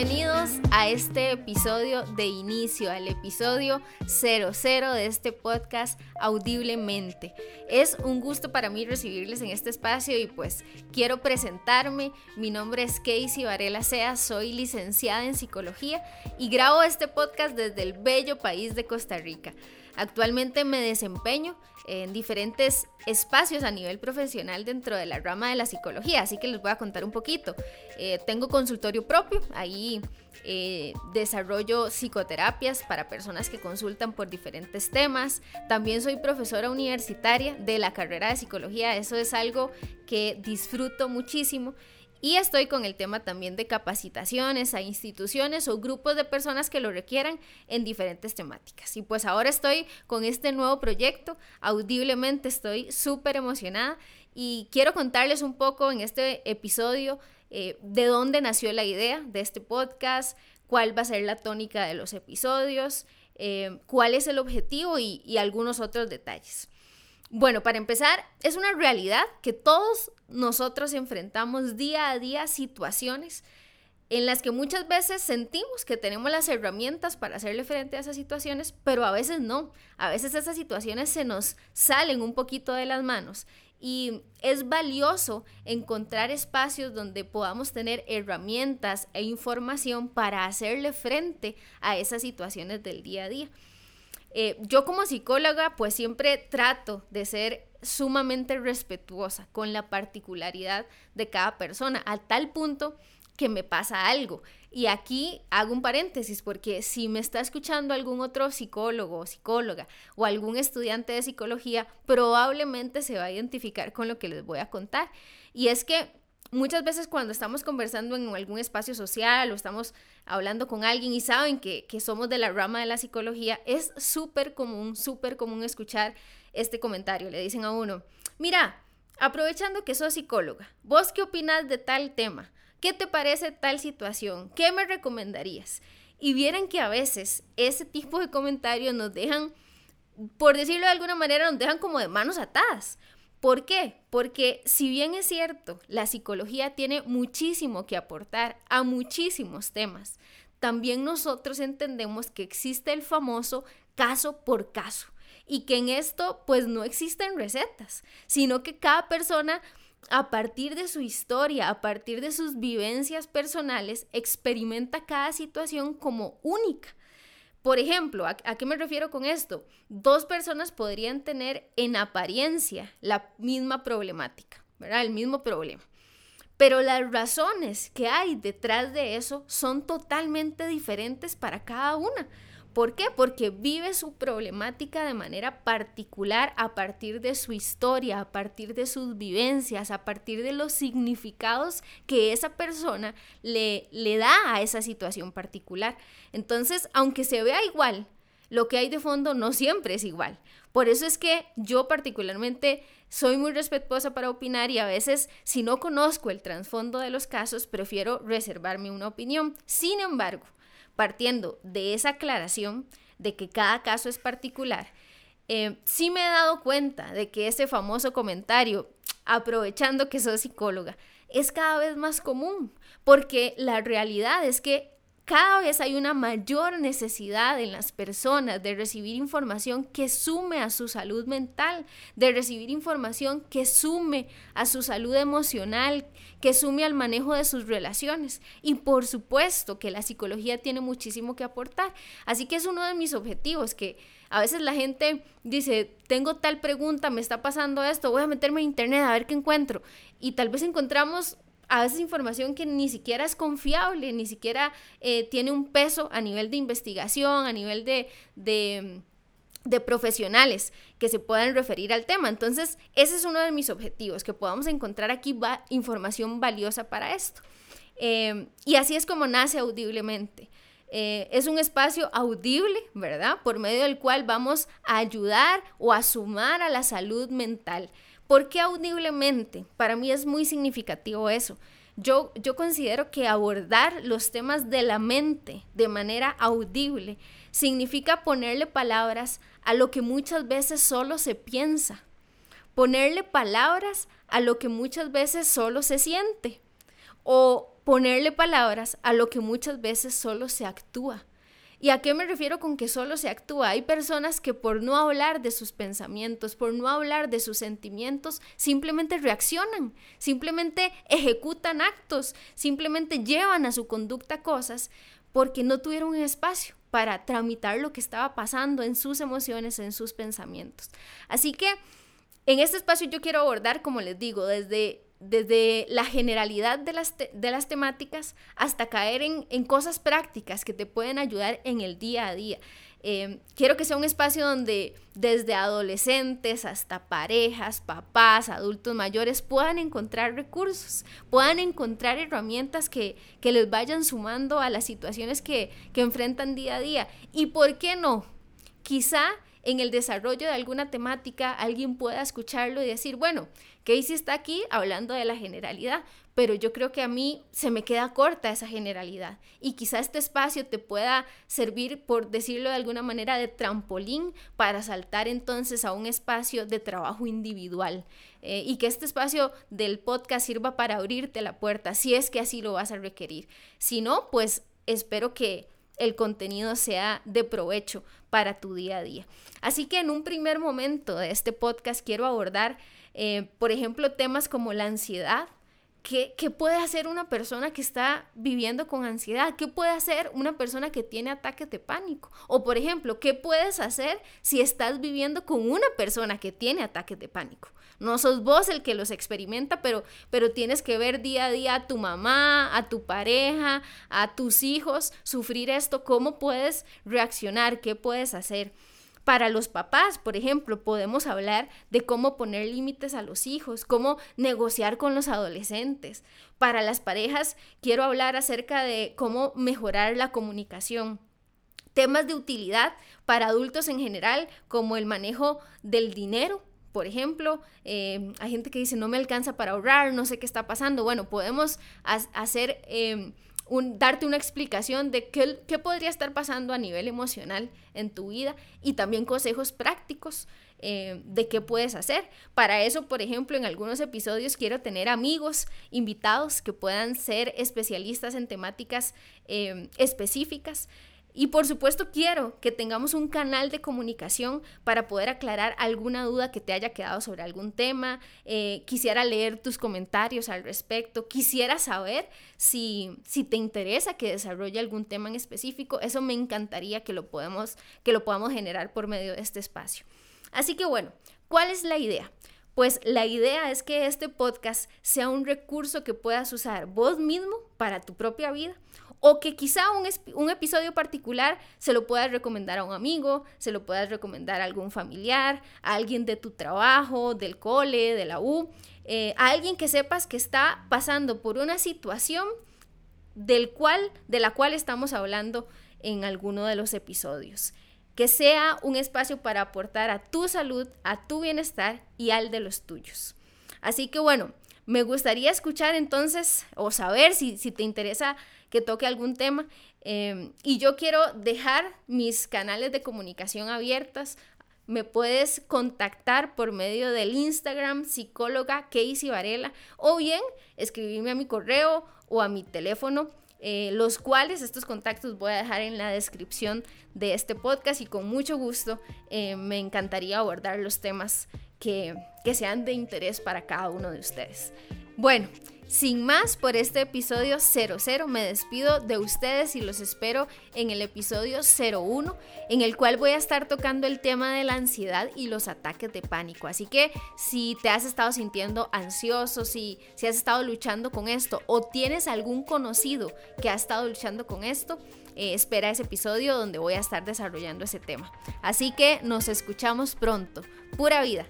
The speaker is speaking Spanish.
bienvenidos a este episodio de inicio, al episodio 00 de este podcast Audiblemente. Es un gusto para mí recibirles en este espacio y pues quiero presentarme. Mi nombre es Casey Varela Sea, soy licenciada en psicología y grabo este podcast desde el bello país de Costa Rica. Actualmente me desempeño en diferentes espacios a nivel profesional dentro de la rama de la psicología, así que les voy a contar un poquito. Eh, tengo consultorio propio, ahí eh, desarrollo psicoterapias para personas que consultan por diferentes temas. También soy profesora universitaria de la carrera de psicología, eso es algo que disfruto muchísimo. Y estoy con el tema también de capacitaciones a instituciones o grupos de personas que lo requieran en diferentes temáticas. Y pues ahora estoy con este nuevo proyecto, audiblemente estoy súper emocionada y quiero contarles un poco en este episodio eh, de dónde nació la idea de este podcast, cuál va a ser la tónica de los episodios, eh, cuál es el objetivo y algunos otros detalles. Bueno, para empezar, es una realidad que todos nosotros enfrentamos día a día situaciones en las que muchas veces sentimos que tenemos las herramientas para hacerle frente a esas situaciones, pero a veces no. A veces esas situaciones se nos salen un poquito de las manos y es valioso encontrar espacios donde podamos tener herramientas e información para hacerle frente a esas situaciones del día a día. Eh, yo como psicóloga pues siempre trato de ser sumamente respetuosa con la particularidad de cada persona, a tal punto que me pasa algo. Y aquí hago un paréntesis porque si me está escuchando algún otro psicólogo o psicóloga o algún estudiante de psicología, probablemente se va a identificar con lo que les voy a contar. Y es que muchas veces cuando estamos conversando en algún espacio social o estamos hablando con alguien y saben que, somos de la rama de la psicología, es súper común, súper común escuchar este comentario. Le dicen a uno, mira, aprovechando que sos psicóloga, ¿vos qué opinas de tal tema? ¿Qué te parece tal situación? ¿Qué me recomendarías? Y vieran que a veces ese tipo de comentarios nos dejan, por decirlo de alguna manera, nos dejan como de manos atadas ¿Por qué? Porque si bien es cierto, la psicología tiene muchísimo que aportar a muchísimos temas, también nosotros entendemos que existe el famoso caso por caso y que en esto pues no existen recetas, sino que cada persona a partir de su historia, a partir de sus vivencias personales, experimenta cada situación como única. Por ejemplo, ¿a, qué me refiero con esto? Dos personas podrían tener en apariencia la misma problemática, ¿verdad? El mismo problema. Pero las razones que hay detrás de eso son totalmente diferentes para cada una. ¿Por qué? Porque vive su problemática de manera particular a partir de su historia, a partir de sus vivencias, a partir de los significados que esa persona le, le da a esa situación particular. Entonces, aunque se vea igual, lo que hay de fondo no siempre es igual. Por eso es que yo particularmente soy muy respetuosa para opinar y a veces si no conozco el trasfondo de los casos, prefiero reservarme una opinión. Sin embargo, partiendo de esa aclaración de que cada caso es particular, eh, sí me he dado cuenta de que ese famoso comentario, aprovechando que soy psicóloga, es cada vez más común, porque la realidad es que cada vez hay una mayor necesidad en las personas de recibir información que sume a su salud mental, de recibir información que sume a su salud emocional, que sume al manejo de sus relaciones. Y por supuesto que la psicología tiene muchísimo que aportar. Así que es uno de mis objetivos, que a veces la gente dice, tengo tal pregunta, me está pasando esto, voy a meterme en internet a ver qué encuentro. Y tal vez encontramos a veces información que ni siquiera es confiable, ni siquiera eh, tiene un peso a nivel de investigación, a nivel de, de, profesionales que se puedan referir al tema. Entonces, ese es uno de mis objetivos, que podamos encontrar aquí información valiosa para esto. Em, y así es como nace audiblemente. Eh, es un espacio audible, ¿verdad? Por medio del cual vamos a ayudar o a sumar a la salud mental. ¿Por qué audiblemente? Para mí es muy significativo eso. Yo, yo considero que abordar los temas de la mente de manera audible significa ponerle palabras a lo que muchas veces solo se piensa, ponerle palabras a lo que muchas veces solo se siente o ponerle palabras a lo que muchas veces solo se actúa. ¿Y a qué me refiero con que solo se actúa? Hay personas que por no hablar de sus pensamientos, por no hablar de sus sentimientos, simplemente reaccionan, simplemente ejecutan actos, simplemente llevan a su conducta cosas porque no tuvieron un espacio para tramitar lo que estaba pasando en sus emociones, en sus pensamientos. Así que en este espacio yo quiero abordar, como les digo, desde desde la generalidad de las, de las temáticas hasta caer en, cosas prácticas que te pueden ayudar en el día a día. Eh, quiero que sea un espacio donde desde adolescentes hasta parejas, papás, adultos mayores puedan encontrar recursos, puedan encontrar herramientas que, que les vayan sumando a las situaciones que, que enfrentan día a día. ¿Y por qué no? Quizá en el desarrollo de alguna temática alguien pueda escucharlo y decir, bueno, Casey está aquí hablando de la generalidad, pero yo creo que a mí se me queda corta esa generalidad y quizá este espacio te pueda servir, por decirlo de alguna manera, de trampolín para saltar entonces a un espacio de trabajo individual eh, y que este espacio del podcast sirva para abrirte la puerta si es que así lo vas a requerir. Si no, pues espero que el contenido sea de provecho para tu día a día. Así que en un primer momento de este podcast quiero abordar, eh, por ejemplo, temas como la ansiedad, ¿Qué, puede hacer una persona que está viviendo con ansiedad? ¿Qué puede hacer una persona que tiene ataques de pánico? O por ejemplo, ¿qué puedes hacer si estás viviendo con una persona que tiene ataques de pánico? No sos vos el que los experimenta, pero, pero tienes que ver día a día a tu mamá, a tu pareja, a tus hijos sufrir esto. ¿Cómo puedes reaccionar? ¿Qué puedes hacer? Para los papás, por ejemplo, podemos hablar de cómo poner límites a los hijos, cómo negociar con los adolescentes. Para las parejas, quiero hablar acerca de cómo mejorar la comunicación. Temas de utilidad para adultos en general, como el manejo del dinero, por ejemplo, eh, hay gente que dice no me alcanza para ahorrar, no sé qué está pasando. Bueno, podemos hacer eh, darte una explicación de qué, podría estar pasando a nivel emocional en tu vida y también consejos prácticos eh, de qué puedes hacer. Para eso, por ejemplo, en algunos episodios quiero tener amigos invitados que puedan ser especialistas en temáticas eh, específicas. Y por supuesto quiero que tengamos un canal de comunicación para poder aclarar alguna duda que te haya quedado sobre algún tema. Eh, quisiera leer tus comentarios al respecto. Quisiera saber si, si te interesa que desarrolle algún tema en específico. Eso me encantaría que lo, que lo podamos generar por medio de este espacio. Así que bueno, ¿cuál es la idea? Pues la idea es que este podcast sea un recurso que puedas usar vos mismo para tu propia vida o que quizá un, episodio particular se lo puedas recomendar a un amigo, se lo puedas recomendar a algún familiar, a alguien de tu trabajo, del cole, de la U, eh, a alguien que sepas que está pasando por una situación del cual, de la cual estamos hablando en alguno de los episodios. Que sea un espacio para aportar a tu salud, a tu bienestar y al de los tuyos. Así que bueno, me gustaría escuchar entonces o saber si, si te interesa que toque algún tema. Em, y yo quiero dejar mis canales de comunicación abiertas. Me puedes contactar por medio del Instagram psicóloga Casey Varela o bien escribirme a mi correo o a mi teléfono, eh, los cuales estos contactos voy a dejar en la descripción de este podcast y con mucho gusto eh, me encantaría abordar los temas que, que sean de interés para cada uno de ustedes. Bueno, sin más, por este episodio 00 me despido de ustedes y los espero en el episodio 01, en el cual voy a estar tocando el tema de la ansiedad y los ataques de pánico. Así que si te has estado sintiendo ansioso, si, si has estado luchando con esto o tienes algún conocido que ha estado luchando con esto, eh, espera ese episodio donde voy a estar desarrollando ese tema. Así que nos escuchamos pronto. Pura vida.